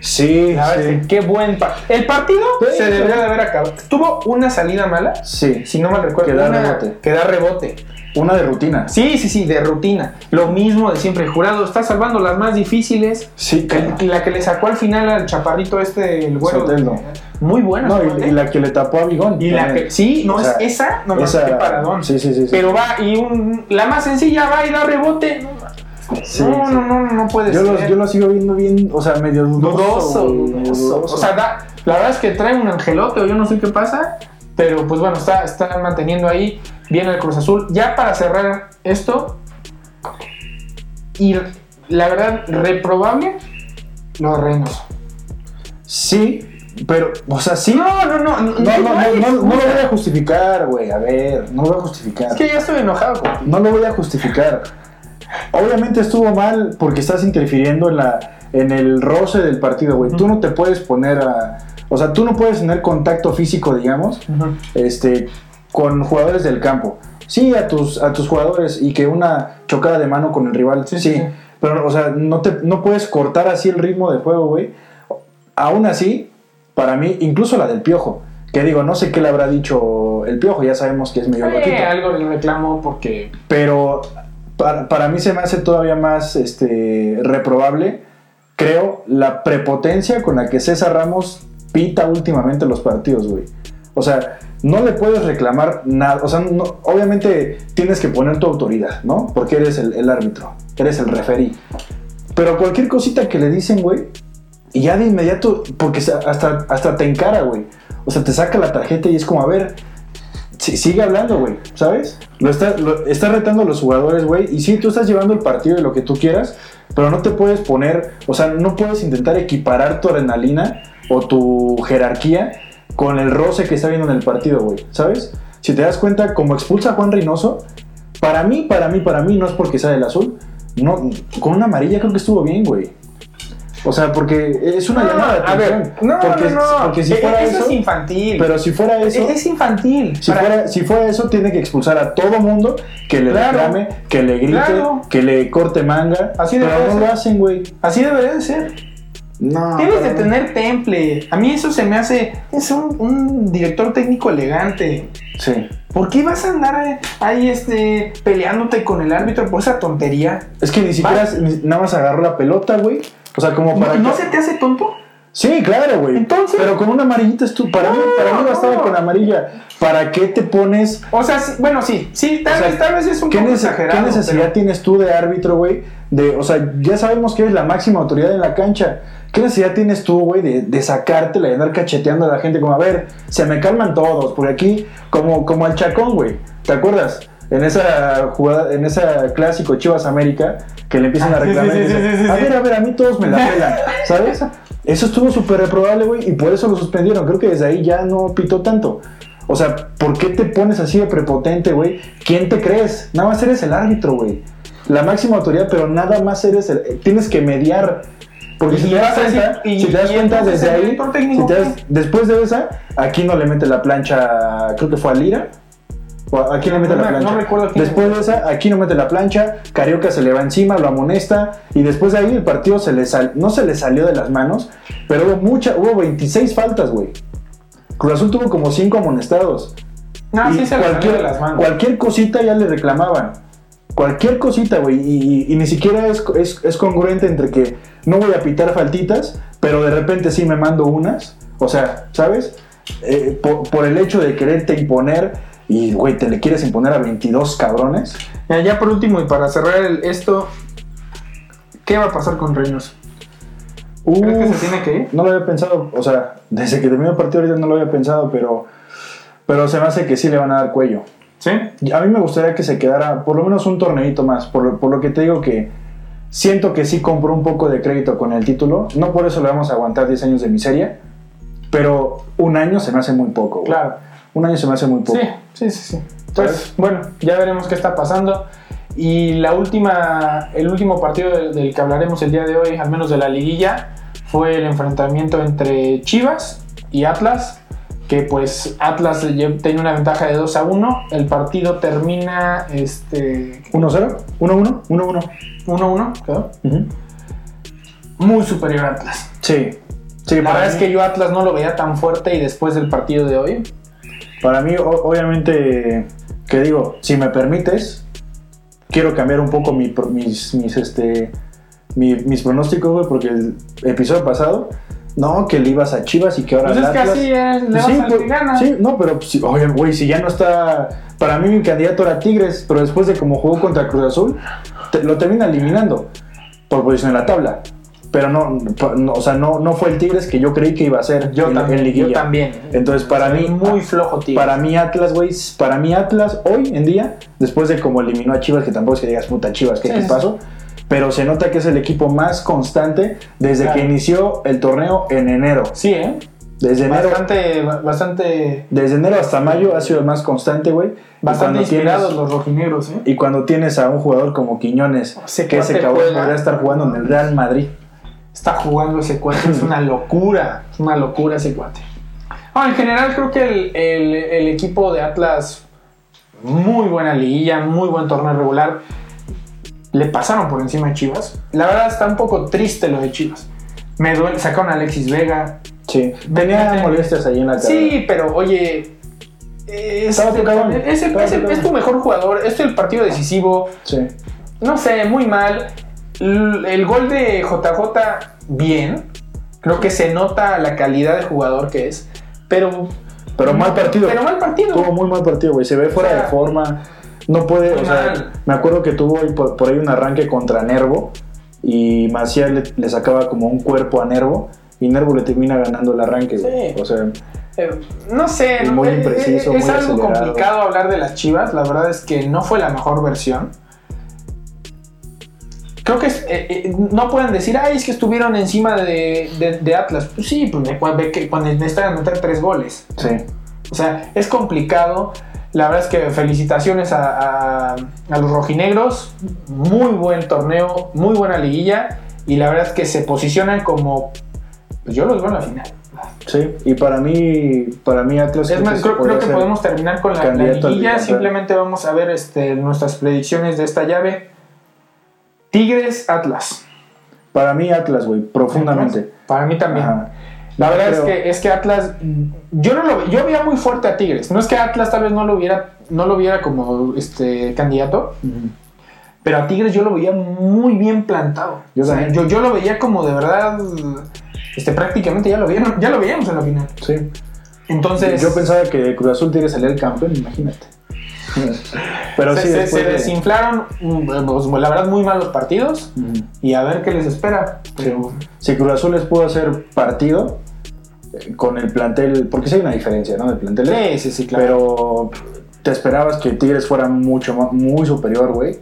Speaker 1: Sí,
Speaker 2: La verdad es que qué buen partido. El partido
Speaker 1: Sí,
Speaker 2: se
Speaker 1: sí.
Speaker 2: debería de haber acabado. Tuvo una salida mala,
Speaker 1: Sí,
Speaker 2: si no mal recuerdo.
Speaker 1: Que da
Speaker 2: una-
Speaker 1: rebote.
Speaker 2: Que da rebote.
Speaker 1: Una de rutina.
Speaker 2: Sí, sí, sí, de rutina. Lo mismo de siempre. El jurado está salvando las más difíciles.
Speaker 1: Sí, claro.
Speaker 2: La que le sacó al final al chaparrito este, el güero. Muy buena.
Speaker 1: No, y, y la que le tapó a Bigón.
Speaker 2: Y la que, sí, no,
Speaker 1: O sea,
Speaker 2: es esa, no,
Speaker 1: esa-
Speaker 2: qué paradón.
Speaker 1: Sí, sí, sí. sí.
Speaker 2: Pero va y un, la más sencilla va y da rebote. No,
Speaker 1: Sí,
Speaker 2: no,
Speaker 1: sí.
Speaker 2: no, no, no puede
Speaker 1: yo,
Speaker 2: ser.
Speaker 1: lo, yo lo sigo viendo bien, o sea, medio dudoso.
Speaker 2: dudoso, dudoso. O sea, da- la verdad es que trae un angelote o yo no sé qué pasa. Pero pues bueno, está, está manteniendo ahí bien el Cruz Azul. Ya para cerrar esto. Y la verdad, reprobable lo de Reynoso.
Speaker 1: Sí, pero, o sea, sí.
Speaker 2: No, no, no. No,
Speaker 1: No, no, no,
Speaker 2: hay
Speaker 1: no, no lo voy a justificar, güey. A ver, no lo voy a justificar.
Speaker 2: Es que ya estoy enojado contigo.
Speaker 1: No lo voy a justificar. Obviamente estuvo mal porque estás interfiriendo en, la, en el roce del partido, güey. Tú no te puedes poner a... O sea, tú no puedes tener contacto físico, digamos, este, con jugadores del campo. Sí, a tus, a tus jugadores y que una chocada de mano con el rival, sí,
Speaker 2: Sí, sí, sí.
Speaker 1: Pero, o sea, no, te, no puedes cortar así el ritmo de juego, güey. Aún así, para mí, incluso la del piojo, que digo, no sé qué le habrá dicho el piojo, ya sabemos que es medio.
Speaker 2: Eh, algo le reclamo porque
Speaker 1: Pero para, para mí se me hace todavía más este, reprobable, creo, la prepotencia con la que César Ramos pita últimamente los partidos, güey. O sea, no le puedes reclamar nada. O sea, no- obviamente tienes que poner tu autoridad, ¿no? Porque eres el, el árbitro, eres el referí. Pero cualquier cosita que le dicen, güey, y ya de inmediato, porque hasta, hasta te encara, güey. O sea, te saca la tarjeta y es como, a ver, sigue hablando, güey, ¿sabes? Lo está, lo, está retando a los jugadores, güey. Y sí, tú estás llevando el partido de lo que tú quieras, pero no te puedes poner, o sea, no puedes intentar equiparar tu adrenalina o tu jerarquía con el roce que está viendo en el partido, güey, ¿sabes? Si te das cuenta, como expulsa a Juan Reynoso, para mí, para mí, para mí, no es porque sea del azul, no, con una amarilla creo que estuvo bien, güey. O sea, porque es una
Speaker 2: No,
Speaker 1: llamada de
Speaker 2: a
Speaker 1: atención.
Speaker 2: ver, no,
Speaker 1: porque,
Speaker 2: no, no.
Speaker 1: porque si
Speaker 2: Eh,
Speaker 1: fuera
Speaker 2: eso,
Speaker 1: eso,
Speaker 2: es infantil.
Speaker 1: pero si fuera eso,
Speaker 2: es infantil.
Speaker 1: si
Speaker 2: Para-
Speaker 1: fuera, si fuera eso, tiene que expulsar a todo mundo que le
Speaker 2: Claro.
Speaker 1: reclame, que le grite,
Speaker 2: Claro.
Speaker 1: que le corte manga.
Speaker 2: Así
Speaker 1: pero no
Speaker 2: ser.
Speaker 1: lo hacen, güey.
Speaker 2: Así debería de ser.
Speaker 1: No.
Speaker 2: Tienes de tener temple. A mí eso se me hace. Es un, un director técnico elegante.
Speaker 1: Sí.
Speaker 2: ¿Por qué vas a andar ahí este, peleándote con el árbitro por esa tontería?
Speaker 1: Es que ni siquiera nada más agarró la pelota, güey. O sea, como para
Speaker 2: ¿No, ¿no
Speaker 1: que-
Speaker 2: se te hace tonto?
Speaker 1: Sí, claro, güey.
Speaker 2: Entonces-
Speaker 1: Pero con una amarillita es tú. Para mí,
Speaker 2: No,
Speaker 1: para mí bastaba
Speaker 2: no.
Speaker 1: con amarilla. ¿Para qué te pones
Speaker 2: O sea, sí- bueno, sí. Sí, tal,
Speaker 1: O sea,
Speaker 2: vez, tal vez es un
Speaker 1: ¿Qué,
Speaker 2: poco exagerado.
Speaker 1: qué necesidad
Speaker 2: pero-
Speaker 1: tienes tú de árbitro, güey? De, o sea, ya sabemos que eres la máxima autoridad en la cancha. ¿Qué necesidad tienes tú, güey, de, de sacártela y andar cacheteando a la gente como, a ver, se me calman todos? Porque aquí, como, como al Chacón, güey, ¿te acuerdas? En esa jugada, en esa clásico Chivas América, que le empiezan a
Speaker 2: Ah, sí,
Speaker 1: reclamar
Speaker 2: sí,
Speaker 1: y dicen, a ver, a ver, a mí todos me la pelan, ¿sabes? Eso estuvo súper reprobable, güey, y por eso lo suspendieron. Creo que desde ahí ya no pitó tanto. O sea, ¿por qué te pones así de prepotente, güey? ¿Quién te crees? Nada más eres el árbitro, güey. La máxima autoridad, pero nada más eres el... Tienes que mediar. Porque si te das cuenta, si te das cuenta desde ahí, después de esa, aquí no le mete la plancha, creo que fue a Lira. O ¿A quién le mete
Speaker 2: No
Speaker 1: la
Speaker 2: me- no
Speaker 1: plancha?
Speaker 2: recuerdo
Speaker 1: después de esa, aquí no mete la plancha, Carioca se le va encima, lo amonesta y después de ahí el partido se le sal- no se le salió de las manos, pero hubo mucha, hubo 26 faltas, güey. Cruz Azul tuvo como 5 amonestados.
Speaker 2: No,
Speaker 1: Y
Speaker 2: sí se salió de las manos.
Speaker 1: cualquier cosita ya le reclamaban. Cualquier cosita, güey. Y, ni siquiera es, es- es congruente entre que no voy a pitar faltitas, pero de repente sí me mando unas. O sea, ¿sabes? Eh, por, por el hecho de quererte imponer y, güey, te le quieres imponer a 22 cabrones.
Speaker 2: Ya, ya por último y para cerrar el- esto, ¿qué va a pasar con Reynoso? ¿Crees que
Speaker 1: Uf,
Speaker 2: se tiene que ir?
Speaker 1: No lo había pensado, o sea, desde que terminó el partido ahorita no lo había pensado, pero, pero se me hace que sí le van a dar cuello.
Speaker 2: ¿Sí?
Speaker 1: A mí me gustaría que se quedara por lo menos un torneito más, por, lo- por lo que te digo que siento que sí compró un poco de crédito con el título, no por eso le vamos a aguantar 10 años de miseria, pero un año se me hace muy poco. güey.
Speaker 2: Claro.
Speaker 1: Un año se me hace muy poco.
Speaker 2: Sí, sí, sí, sí. Pues bueno, ya veremos qué está pasando. Y la última, el último partido del, del que hablaremos el día de hoy, al menos de la liguilla, fue el enfrentamiento entre Chivas y Atlas, que pues Atlas tenía una ventaja de 2 a 1. El partido termina este
Speaker 1: 1-0, 1-1, 1-1.
Speaker 2: 1-1, quedó.
Speaker 1: Ujú.
Speaker 2: Muy superior a Atlas.
Speaker 1: Sí. Sí,
Speaker 2: La verdad es
Speaker 1: mí-
Speaker 2: que yo Atlas no lo veía tan fuerte y después del partido de hoy,
Speaker 1: Para mí, obviamente, que digo, si me permites, quiero cambiar un poco mi mis, mis, este, mi- mis pronósticos, güey, porque el episodio pasado, no, que le ibas a Chivas y que ahora
Speaker 2: pues es que así es, le vas
Speaker 1: sí,
Speaker 2: al
Speaker 1: pues,
Speaker 2: que gana.
Speaker 1: sí, no, pero pues, sí, oye, güey, si ya no está. Para mí, mi candidato era Tigres, pero después de cómo jugó contra Cruz Azul, te- lo termina eliminando por posición en la tabla. Pero no, no, o sea, no, no fue el Tigres que yo creí que iba a ser
Speaker 2: Yo
Speaker 1: en,
Speaker 2: también,
Speaker 1: en liguilla.
Speaker 2: yo también.
Speaker 1: Entonces, para mí,
Speaker 2: muy flojo, tío.
Speaker 1: para mí Atlas, güey, para mí Atlas hoy en día, después de como eliminó a Chivas, que tampoco es que digas puta Chivas, ¿qué
Speaker 2: Sí, sí,
Speaker 1: pasó? Pero se nota que es el equipo más constante desde
Speaker 2: Claro.
Speaker 1: que inició el torneo en enero.
Speaker 2: Sí, ¿eh?
Speaker 1: Desde enero,
Speaker 2: Bastante, bastante,
Speaker 1: desde enero hasta mayo ha sido el más constante, güey.
Speaker 2: Bastante inspirados
Speaker 1: tienes-
Speaker 2: los rojinegros, ¿eh?
Speaker 1: Y cuando tienes a un jugador como Quiñones,
Speaker 2: Ese
Speaker 1: que ese cabrón podría estar jugando en el Real Madrid.
Speaker 2: Está jugando ese cuate, es una locura, es una locura ese cuate. Ah, en general creo que el, el- el equipo de Atlas, muy buena liguilla, muy buen torneo regular, le pasaron por encima a Chivas. La verdad está un poco triste lo de Chivas. Me duele, sacaron a Alexis Vega,
Speaker 1: Sí,
Speaker 2: Meten-
Speaker 1: molestias ahí en la cara.
Speaker 2: Sí, pero oye. Es,
Speaker 1: Estaba tocado.
Speaker 2: es el- es el-
Speaker 1: tocado.
Speaker 2: es tu mejor jugador. Este es el partido decisivo.
Speaker 1: Sí.
Speaker 2: No sé, muy mal. El gol de JJ, bien. Creo que se nota la calidad de jugador que es. Pero.
Speaker 1: Pero mal partido.
Speaker 2: Pero mal partido.
Speaker 1: Tuvo muy mal partido, güey. Se ve fuera
Speaker 2: O sea,
Speaker 1: de forma. No puede, o sea, me acuerdo que tuvo por, por ahí un arranque contra Nervo y Maciel le, le sacaba como un cuerpo a Nervo y Nervo le termina ganando el arranque.
Speaker 2: Sí.
Speaker 1: O sea,
Speaker 2: Eh, no sé,
Speaker 1: muy
Speaker 2: eh,
Speaker 1: impreciso,
Speaker 2: es
Speaker 1: muy
Speaker 2: algo
Speaker 1: acelerado.
Speaker 2: complicado hablar de las Chivas. La verdad es que no fue la mejor versión. Creo que es- eh, eh, no pueden decir, ay, es que estuvieron encima de, de- de Atlas. Pues sí, pues cuando necesitan meter tres goles.
Speaker 1: sí.
Speaker 2: O sea, es complicado. La verdad es que felicitaciones a, a- a los rojinegros. Muy buen torneo, muy buena liguilla. Y la verdad es que se posicionan como. Pues yo los veo en la final.
Speaker 1: Sí, y para mí, para mí Atlas
Speaker 2: Es más, creo, que podemos terminar con la, liguilla. Simplemente vamos a ver este, nuestras predicciones de esta llave. Tigres, Atlas.
Speaker 1: Para mí Atlas, güey, profundamente.
Speaker 2: Para mí también.
Speaker 1: Ajá.
Speaker 2: La verdad
Speaker 1: Creo-
Speaker 2: es que, es que Atlas, yo no lo yo veía muy fuerte a Tigres. No es que Atlas tal vez no lo viera, no lo viera como este candidato, pero a Tigres yo lo veía muy bien plantado.
Speaker 1: Yo
Speaker 2: O sea,
Speaker 1: también.
Speaker 2: yo, yo lo veía como de verdad, este, prácticamente ya lo vieron, ya lo veíamos en la final.
Speaker 1: Sí.
Speaker 2: Entonces,
Speaker 1: Yo pensaba que Cruz Azul tiene que salir campeón, imagínate. Pero
Speaker 2: se,
Speaker 1: sí,
Speaker 2: se- se
Speaker 1: de-
Speaker 2: desinflaron, pues, la verdad, muy malos partidos y a ver qué les espera. Pero,
Speaker 1: Si Cruz Azul les pudo hacer partido con el plantel, porque sí hay una diferencia, ¿no? De plantel.
Speaker 2: sí, sí, sí, claro.
Speaker 1: Pero te esperabas que Tigres fuera mucho más, muy superior, güey.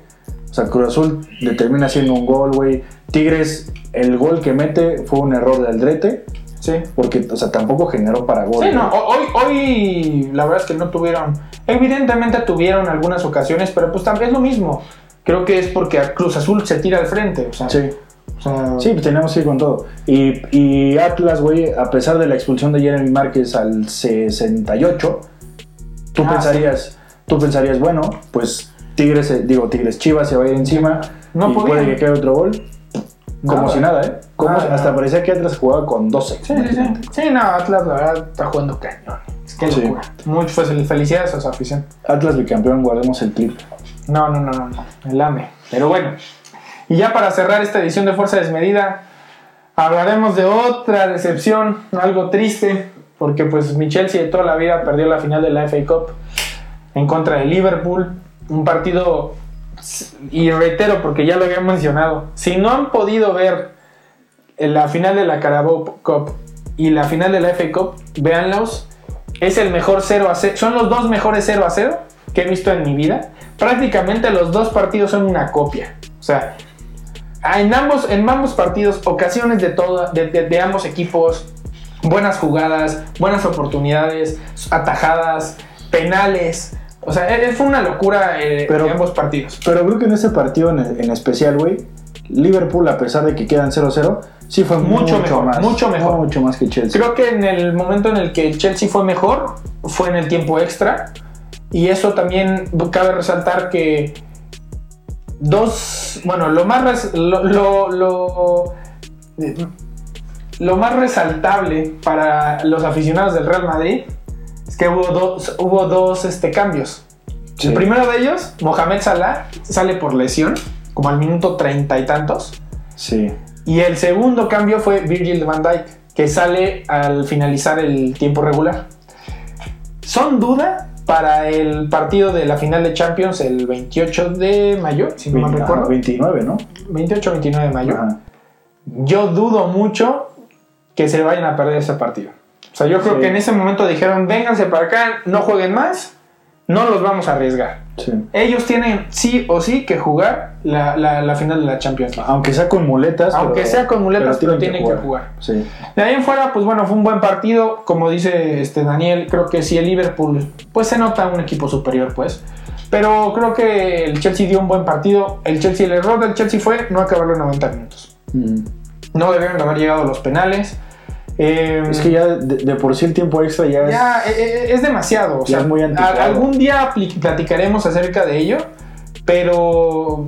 Speaker 1: O sea, Cruz Azul le termina haciendo un gol, güey. Tigres, el gol que mete fue un error de Aldrete,
Speaker 2: sí.
Speaker 1: porque, o sea, tampoco generó para gol.
Speaker 2: Sí, no, hoy, hoy la verdad es que no tuvieron, evidentemente tuvieron algunas ocasiones, pero pues también es lo mismo. Creo que es porque a Cruz Azul se tira al frente, o sea,
Speaker 1: Sí.
Speaker 2: Sea,
Speaker 1: Sí, pues teníamos que ir con todo. Y, y Atlas, güey, a pesar de la expulsión de Jeremy Márquez al 68, tú
Speaker 2: Ah,
Speaker 1: pensarías, tú pensarías, bueno, pues Tigres, digo, Tigres Chivas se va a ir encima
Speaker 2: No
Speaker 1: y
Speaker 2: podían.
Speaker 1: puede que quede otro gol. Como
Speaker 2: Nada.
Speaker 1: si nada, ¿eh? Como
Speaker 2: Nada,
Speaker 1: si- hasta
Speaker 2: nada.
Speaker 1: parecía que Atlas jugaba con 12.
Speaker 2: Sí, sí, sí. Sí, no, Atlas la verdad está jugando cañón. Es que
Speaker 1: Sí.
Speaker 2: Mucho pues, felicidades a su afición.
Speaker 1: Atlas bicampeón, guardemos el clip.
Speaker 2: No, no, no, no, no. El AME. Pero bueno. Y ya para cerrar esta edición de Fuerza Desmedida, hablaremos de otra decepción, algo triste, porque pues mi Chelsea de toda la vida perdió la final de la FA Cup en contra de Liverpool. Un partido, y reitero porque ya lo había mencionado, si no han podido ver la final de la Carabao Cup y la final de la FA Cup, véanlos. Es el mejor 0 a 0. Son los dos mejores 0 a 0 que he visto en mi vida. Prácticamente los dos partidos son una copia. O sea, en ambos, en ambos partidos, ocasiones de, todo, de, de- de ambos equipos, buenas jugadas, buenas oportunidades, atajadas, penales. O sea, e- fue una locura eh,
Speaker 1: Pero-
Speaker 2: de ambos partidos.
Speaker 1: Pero creo que en ese partido en, en especial, güey, Liverpool, a pesar de que quedan 0-0, sí fue
Speaker 2: Mucho
Speaker 1: mucho,
Speaker 2: mejor,
Speaker 1: más.
Speaker 2: mucho mejor.
Speaker 1: Mucho más que Chelsea.
Speaker 2: Creo que en el momento en el que el Chelsea fue mejor fue en el tiempo extra. Y eso también cabe resaltar que dos, bueno, lo más, lo, lo, lo, lo más resaltable para los aficionados del Real Madrid es que hubo dos, hubo dos este, cambios.
Speaker 1: Sí.
Speaker 2: El primero de ellos, Mohamed Salah, sale por lesión, como al minuto treinta y tantos.
Speaker 1: Sí.
Speaker 2: Y el segundo cambio fue Virgil van Dijk, que sale al finalizar el tiempo regular. Son duda para el partido de la final de Champions el 28 de mayo, si no
Speaker 1: 20,
Speaker 2: recuerdo.
Speaker 1: ajá, 29, ¿no?
Speaker 2: 28-29 de mayo.
Speaker 1: Ajá.
Speaker 2: Yo dudo mucho que se vayan a perder ese partido. O sea, yo creo
Speaker 1: Sí.
Speaker 2: que en ese momento dijeron, vénganse para acá, no jueguen más, no los vamos a arriesgar.
Speaker 1: Sí.
Speaker 2: Ellos tienen sí o sí que jugar la, la- la final de la Champions League.
Speaker 1: Aunque sea con muletas.
Speaker 2: Aunque
Speaker 1: pero-
Speaker 2: sea con muletas, pero tienen que jugar.
Speaker 1: Sí.
Speaker 2: De ahí en fuera, pues bueno, fue un buen partido. Como dice este Daniel, creo que sí el Liverpool, pues se nota un equipo superior, pues. Pero creo que el Chelsea dio un buen partido. El Chelsea, el error del Chelsea fue no acabar los 90 minutos.
Speaker 1: Mm.
Speaker 2: No debieron de haber llegado a los penales. Eh,
Speaker 1: Es que ya de, de por sí el tiempo extra ya,
Speaker 2: ya
Speaker 1: es.
Speaker 2: eh, eh, es demasiado. O sea,
Speaker 1: es muy anticuado.
Speaker 2: algún día platicaremos acerca de ello, pero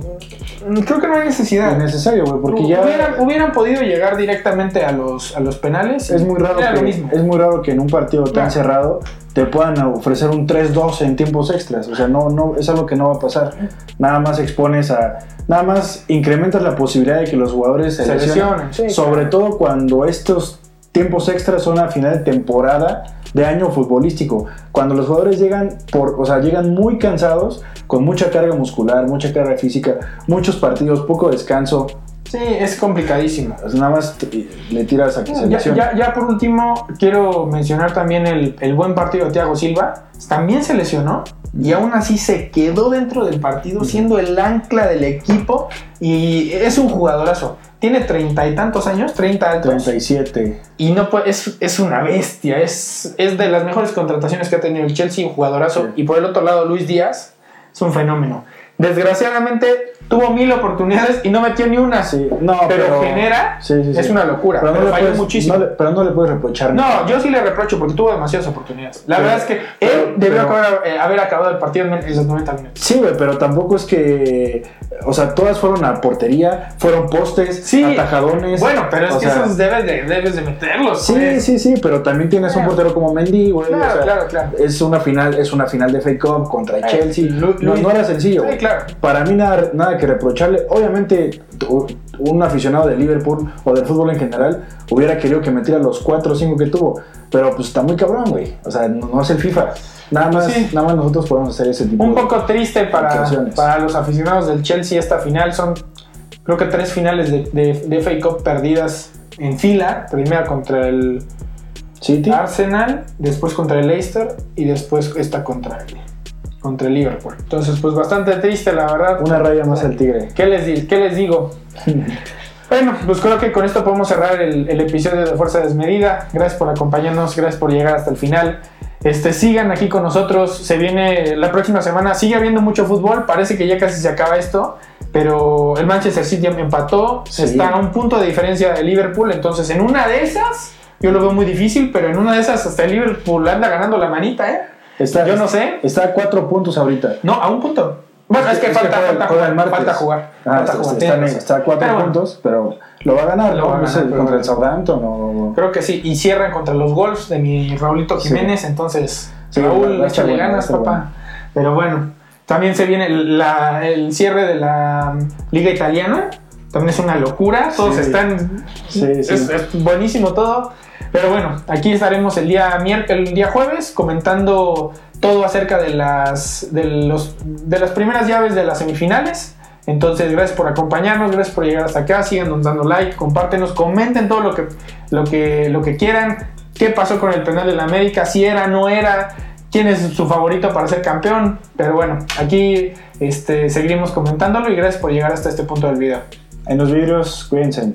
Speaker 2: creo que no hay necesidad.
Speaker 1: innecesario, güey, porque ya.
Speaker 2: hubieran, hubieran podido llegar directamente a los, a los penales.
Speaker 1: Es muy raro que,
Speaker 2: mismo.
Speaker 1: es muy raro que en un partido tan cerrado te puedan ofrecer un 3-2 en tiempos extras. O sea, no, no, es algo que no va a pasar. Nada más expones a. Nada más incrementas la posibilidad de que los jugadores se,
Speaker 2: Se
Speaker 1: lesionen.
Speaker 2: lesionen, sí,
Speaker 1: sobre
Speaker 2: claro.
Speaker 1: todo cuando estos tiempos extras son a final temporada de año futbolístico. Cuando los jugadores llegan por, o sea, llegan muy cansados, con mucha carga muscular, mucha carga física, muchos partidos, poco descanso.
Speaker 2: Sí, es complicadísimo.
Speaker 1: pues nada más le tiras a que se
Speaker 2: Ya,
Speaker 1: lesione.
Speaker 2: ya- ya por último, quiero mencionar también el, el buen partido de Thiago Silva. También se lesionó y aún así se quedó dentro del partido siendo el ancla del equipo y es un jugadorazo. Tiene treinta y tantos años, 30 altos.
Speaker 1: 37.
Speaker 2: Y no puede- es, es una bestia, es, es de las mejores contrataciones que ha tenido el Chelsea, un jugadorazo.
Speaker 1: Sí.
Speaker 2: Y por el otro lado, Luis Díaz es un fenómeno. Desgraciadamente tuvo mil oportunidades y no metió ni una.
Speaker 1: Sí, no,
Speaker 2: pero,
Speaker 1: pero,
Speaker 2: genera,
Speaker 1: Sí, sí, sí.
Speaker 2: es una locura.
Speaker 1: Pero
Speaker 2: Pero,
Speaker 1: no, le
Speaker 2: falló
Speaker 1: puedes,
Speaker 2: muchísimo.
Speaker 1: no le- pero no le puedes reprochar nada.
Speaker 2: No, yo sí le reprocho porque tuvo demasiadas oportunidades. La
Speaker 1: Pero-
Speaker 2: verdad es que
Speaker 1: pero-
Speaker 2: él debió
Speaker 1: pero-
Speaker 2: acabar- eh, haber acabado el partido en los 90 minutos.
Speaker 1: Sí, güey, pero tampoco es que. O sea, todas fueron a portería, fueron postes,
Speaker 2: Sí.
Speaker 1: atajadones.
Speaker 2: Bueno, pero es que
Speaker 1: sea,
Speaker 2: esos debes de, debes de meterlos.
Speaker 1: Sí,
Speaker 2: pues.
Speaker 1: sí, sí, pero también tienes un portero como Mendy, güey.
Speaker 2: Claro,
Speaker 1: o sea,
Speaker 2: claro, claro.
Speaker 1: Es una final, es una final de FA Cup contra
Speaker 2: Eh,
Speaker 1: Chelsea. No, era sencillo.
Speaker 2: Sí, claro.
Speaker 1: Para mí nada, nada que reprocharle. Obviamente, un aficionado de Liverpool o del fútbol en general hubiera querido que metiera los 4 o 5 que tuvo. Pero pues está muy cabrón, güey. O sea, no, no es el FIFA. Nada más,
Speaker 2: Sí.
Speaker 1: nada más nosotros podemos hacer ese tipo
Speaker 2: Un
Speaker 1: de-
Speaker 2: poco triste para, para los aficionados del Chelsea esta final. Son creo que tres finales de, de, de FA Cup perdidas en fila. Primera contra el
Speaker 1: City.
Speaker 2: Arsenal, después contra el Leicester y después esta contra el, contra el Liverpool. Entonces, pues bastante triste, la verdad.
Speaker 1: Una raya más al tigre.
Speaker 2: ¿Qué les, qué les digo? Bueno, pues creo que con esto podemos cerrar el, el episodio de Fuerza Desmedida. Gracias por acompañarnos, gracias por llegar hasta el final. Este, sigan aquí con nosotros. Se viene la próxima semana. Sigue habiendo mucho fútbol. Parece que ya casi se acaba esto. Pero el Manchester City empató.
Speaker 1: Sí.
Speaker 2: Está a un punto de diferencia de Liverpool. Entonces, en una de esas, yo lo veo muy difícil. Pero en una de esas, hasta el Liverpool anda ganando la manita, ¿eh?
Speaker 1: Está,
Speaker 2: Yo no sé.
Speaker 1: Está a cuatro puntos ahorita.
Speaker 2: No, a un punto. Bueno, es que, falta,
Speaker 1: juega-
Speaker 2: falta,
Speaker 1: juega
Speaker 2: jugar,
Speaker 1: martes.
Speaker 2: falta jugar.
Speaker 1: Ah,
Speaker 2: falta
Speaker 1: está,
Speaker 2: jugar,
Speaker 1: está- a cuatro
Speaker 2: Pero bueno,
Speaker 1: puntos, pero lo va a ganar,
Speaker 2: Lo va a ganar,
Speaker 1: contra el. Southampton o...
Speaker 2: Creo que sí. Y cierran contra los Wolves de mi Raulito
Speaker 1: Sí.
Speaker 2: Jiménez. Entonces,
Speaker 1: Sí,
Speaker 2: Raúl, échale
Speaker 1: bueno,
Speaker 2: ganas, papá.
Speaker 1: bueno.
Speaker 2: Pero bueno, también se viene el, la- el cierre de la um, Liga Italiana. También es una locura. Todos
Speaker 1: Sí.
Speaker 2: están.
Speaker 1: Sí, sí.
Speaker 2: Es, es buenísimo todo. Pero bueno, aquí estaremos el día miércoles, el día jueves comentando todo acerca de las de los de las primeras llaves de las semifinales. Entonces, gracias por acompañarnos, gracias por llegar hasta acá, síganos dando like, compártenos, comenten todo lo que lo que lo que quieran. ¿Qué pasó con el penal de la América? Si era, no era, quién es su favorito para ser campeón. Pero bueno, aquí este, seguiremos comentándolo y gracias por llegar hasta este punto del video.
Speaker 1: En los vidrios, cuídense.